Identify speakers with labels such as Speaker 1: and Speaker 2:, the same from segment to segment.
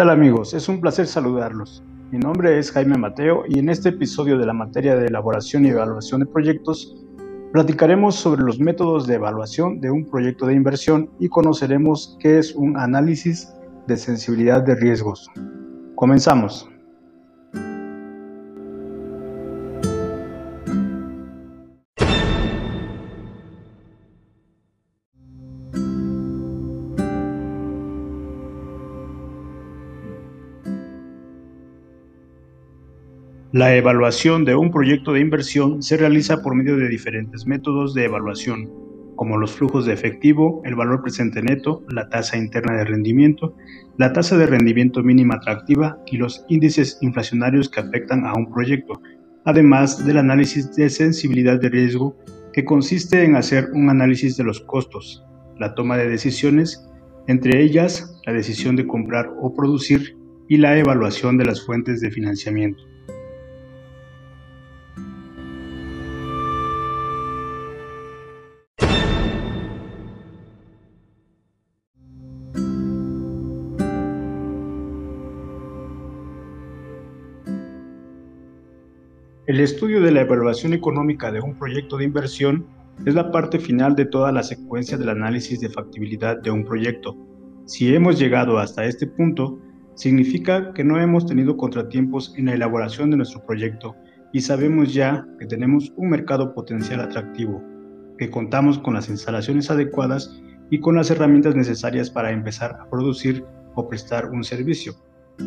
Speaker 1: ¿Qué tal amigos? Es un placer saludarlos. Mi nombre es Jaime Mateo y en este episodio de la materia de elaboración y evaluación de proyectos platicaremos sobre los métodos de evaluación de un proyecto de inversión y conoceremos qué es un análisis de sensibilidad de riesgos. Comenzamos. La evaluación de un proyecto de inversión se realiza por medio de diferentes métodos de evaluación, como los flujos de efectivo, el valor presente neto, la tasa interna de rendimiento, la tasa de rendimiento mínima atractiva y los índices inflacionarios que afectan a un proyecto, además del análisis de sensibilidad de riesgo, que consiste en hacer un análisis de los costos, la toma de decisiones, entre ellas la decisión de comprar o producir y la evaluación de las fuentes de financiamiento. El estudio de la evaluación económica de un proyecto de inversión es la parte final de toda la secuencia del análisis de factibilidad de un proyecto. Si hemos llegado hasta este punto, significa que no hemos tenido contratiempos en la elaboración de nuestro proyecto y sabemos ya que tenemos un mercado potencial atractivo, que contamos con las instalaciones adecuadas y con las herramientas necesarias para empezar a producir o prestar un servicio.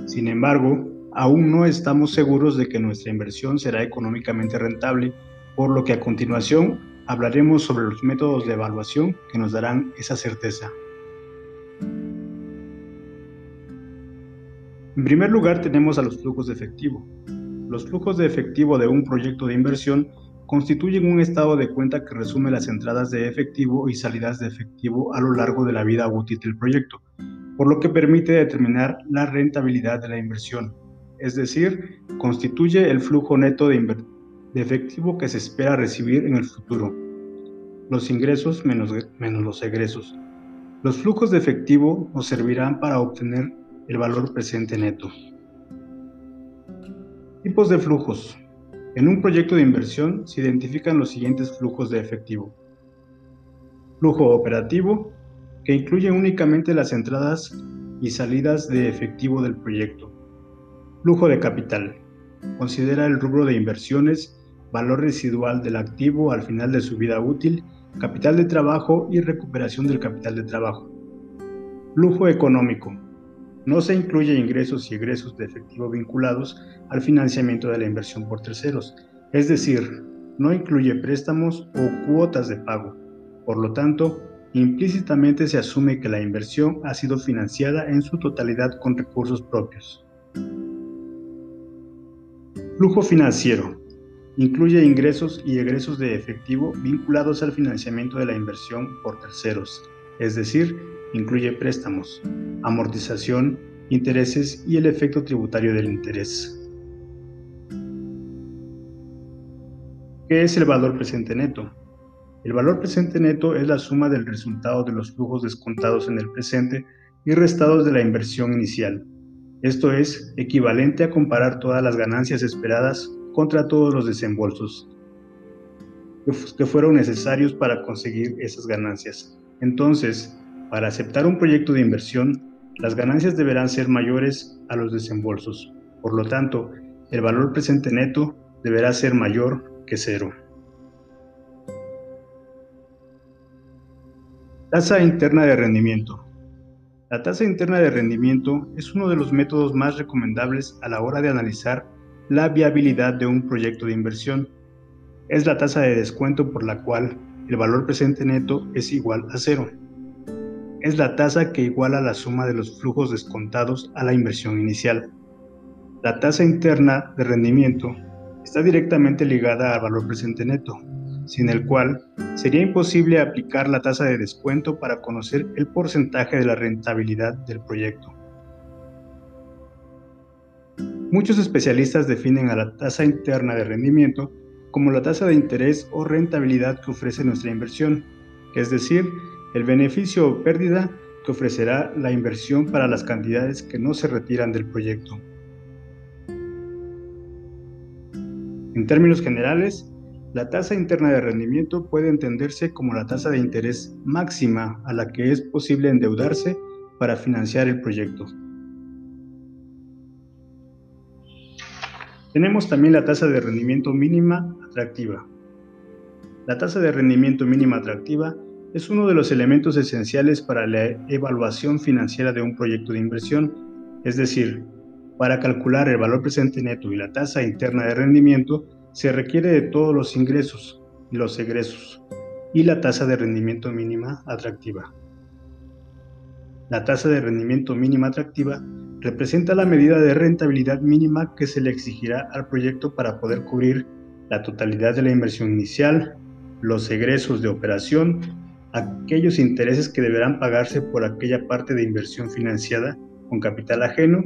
Speaker 1: Sin embargo, aún no estamos seguros de que nuestra inversión será económicamente rentable, por lo que a continuación hablaremos sobre los métodos de evaluación que nos darán esa certeza. En primer lugar tenemos a los flujos de efectivo. Los flujos de efectivo de un proyecto de inversión constituyen un estado de cuenta que resume las entradas de efectivo y salidas de efectivo a lo largo de la vida útil del proyecto, por lo que permite determinar la rentabilidad de la inversión es decir, constituye el flujo neto de, efectivo que se espera recibir en el futuro, los ingresos menos, los egresos. Los flujos de efectivo nos servirán para obtener el valor presente neto. Tipos de flujos. En un proyecto de inversión se identifican los siguientes flujos de efectivo. Flujo operativo, que incluye únicamente las entradas y salidas de efectivo del proyecto. Flujo de capital. Considera el rubro de inversiones, valor residual del activo al final de su vida útil, capital de trabajo y recuperación del capital de trabajo. Flujo económico. No se incluye ingresos y egresos de efectivo vinculados al financiamiento de la inversión por terceros, es decir, no incluye préstamos o cuotas de pago. Por lo tanto, implícitamente se asume que la inversión ha sido financiada en su totalidad con recursos propios. Flujo financiero. Incluye ingresos y egresos de efectivo vinculados al financiamiento de la inversión por terceros, es decir, incluye préstamos, amortización, intereses y el efecto tributario del interés. ¿Qué es el valor presente neto? El valor presente neto es la suma del resultado de los flujos descontados en el presente y restados de la inversión inicial, esto es equivalente a comparar todas las ganancias esperadas contra todos los desembolsos que fueron necesarios para conseguir esas ganancias. Entonces, para aceptar un proyecto de inversión, las ganancias deberán ser mayores a los desembolsos. Por lo tanto, el valor presente neto deberá ser mayor que cero. Tasa interna de rendimiento. La tasa interna de rendimiento es uno de los métodos más recomendables a la hora de analizar la viabilidad de un proyecto de inversión. Es la tasa de descuento por la cual el valor presente neto es igual a cero. Es la tasa que iguala la suma de los flujos descontados a la inversión inicial. La tasa interna de rendimiento está directamente ligada al valor presente neto, sin el cual sería imposible aplicar la tasa de descuento para conocer el porcentaje de la rentabilidad del proyecto. Muchos especialistas definen a la tasa interna de rendimiento como la tasa de interés o rentabilidad que ofrece nuestra inversión, es decir, el beneficio o pérdida que ofrecerá la inversión para las cantidades que no se retiran del proyecto. En términos generales, la tasa interna de rendimiento puede entenderse como la tasa de interés máxima a la que es posible endeudarse para financiar el proyecto. Tenemos también la tasa de rendimiento mínima atractiva. La tasa de rendimiento mínima atractiva es uno de los elementos esenciales para la evaluación financiera de un proyecto de inversión, es decir, para calcular el valor presente neto y la tasa interna de rendimiento se requiere de todos los ingresos y los egresos y la tasa de rendimiento mínima atractiva. La tasa de rendimiento mínima atractiva representa la medida de rentabilidad mínima que se le exigirá al proyecto para poder cubrir la totalidad de la inversión inicial, los egresos de operación aquellos intereses que deberán pagarse por aquella parte de inversión financiada con capital ajeno,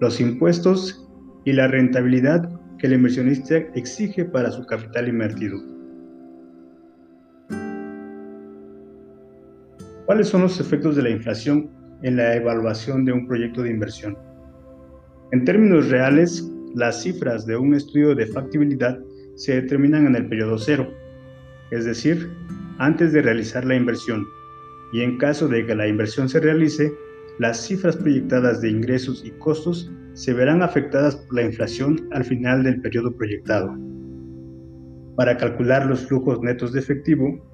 Speaker 1: los impuestos y la rentabilidad que el inversionista exige para su capital invertido. ¿Cuáles son los efectos de la inflación en la evaluación de un proyecto de inversión? En términos reales, las cifras de un estudio de factibilidad se determinan en el periodo cero, es decir, antes de realizar la inversión, y en caso de que la inversión se realice, las cifras proyectadas de ingresos y costos se verán afectadas por la inflación al final del periodo proyectado. Para calcular los flujos netos de efectivo,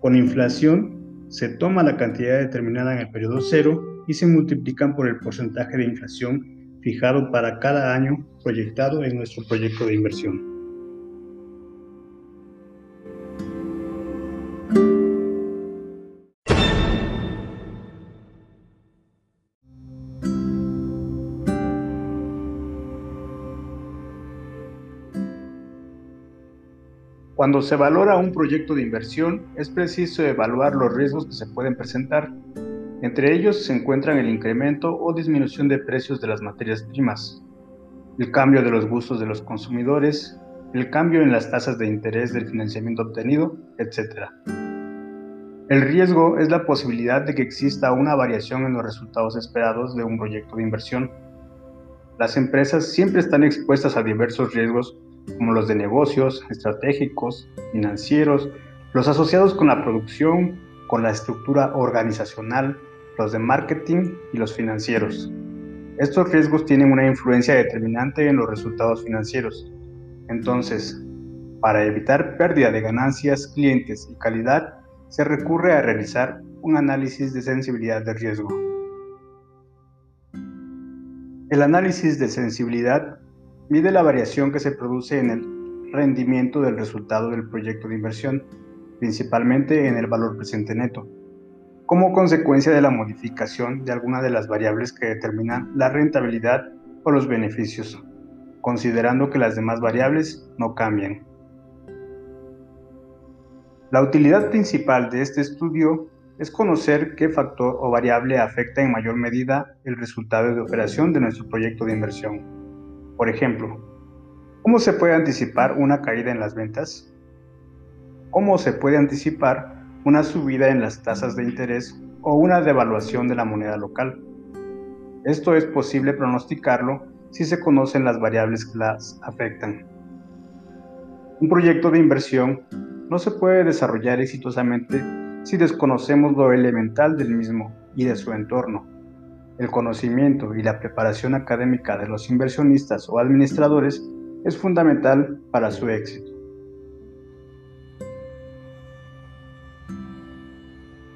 Speaker 1: con inflación se toma la cantidad determinada en el periodo cero y se multiplican por el porcentaje de inflación fijado para cada año proyectado en nuestro proyecto de inversión. Cuando se valora un proyecto de inversión, es preciso evaluar los riesgos que se pueden presentar. Entre ellos se encuentran el incremento o disminución de precios de las materias primas, el cambio de los gustos de los consumidores, el cambio en las tasas de interés del financiamiento obtenido, etc. El riesgo es la posibilidad de que exista una variación en los resultados esperados de un proyecto de inversión. Las empresas siempre están expuestas a diversos riesgos como los de negocios, estratégicos, financieros, los asociados con la producción, con la estructura organizacional, los de marketing y los financieros. Estos riesgos tienen una influencia determinante en los resultados financieros. Entonces, para evitar pérdida de ganancias, clientes y calidad, se recurre a realizar un análisis de sensibilidad de riesgo. El análisis de sensibilidad Mide la variación que se produce en el rendimiento del resultado del proyecto de inversión, principalmente en el valor presente neto, como consecuencia de la modificación de alguna de las variables que determinan la rentabilidad o los beneficios, considerando que las demás variables no cambian. La utilidad principal de este estudio es conocer qué factor o variable afecta en mayor medida el resultado de operación de nuestro proyecto de inversión. Por ejemplo, ¿cómo se puede anticipar una caída en las ventas? ¿Cómo se puede anticipar una subida en las tasas de interés o una devaluación de la moneda local? Esto es posible pronosticarlo si se conocen las variables que las afectan. Un proyecto de inversión no se puede desarrollar exitosamente si desconocemos lo elemental del mismo y de su entorno el conocimiento y la preparación académica de los inversionistas o administradores es fundamental para su éxito.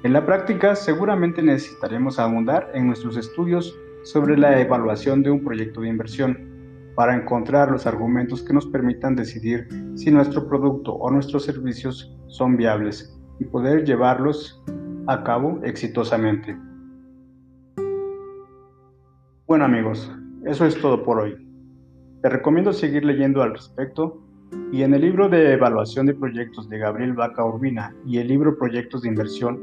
Speaker 1: En la práctica seguramente necesitaremos abundar en nuestros estudios sobre la evaluación de un proyecto de inversión para encontrar los argumentos que nos permitan decidir si nuestro producto o nuestros servicios son viables y poder llevarlos a cabo exitosamente. Bueno amigos, eso es todo por hoy. Te recomiendo seguir leyendo al respecto y en el libro de evaluación de proyectos de Gabriel Vaca Urbina y el libro Proyectos de Inversión,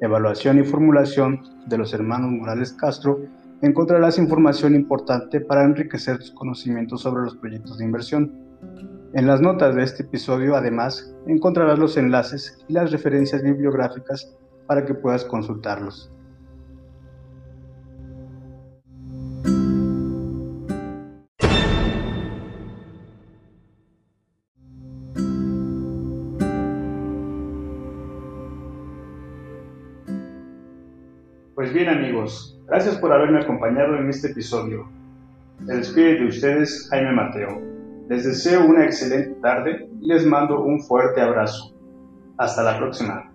Speaker 1: Evaluación y Formulación de los hermanos Morales Castro, encontrarás información importante para enriquecer tus conocimientos sobre los proyectos de inversión. En las notas de este episodio, además, encontrarás los enlaces y las referencias bibliográficas para que puedas consultarlos. Pues bien amigos, gracias por haberme acompañado en este episodio. Se despide de ustedes Jaime Mateo. Les deseo una excelente tarde y les mando un fuerte abrazo. Hasta la próxima.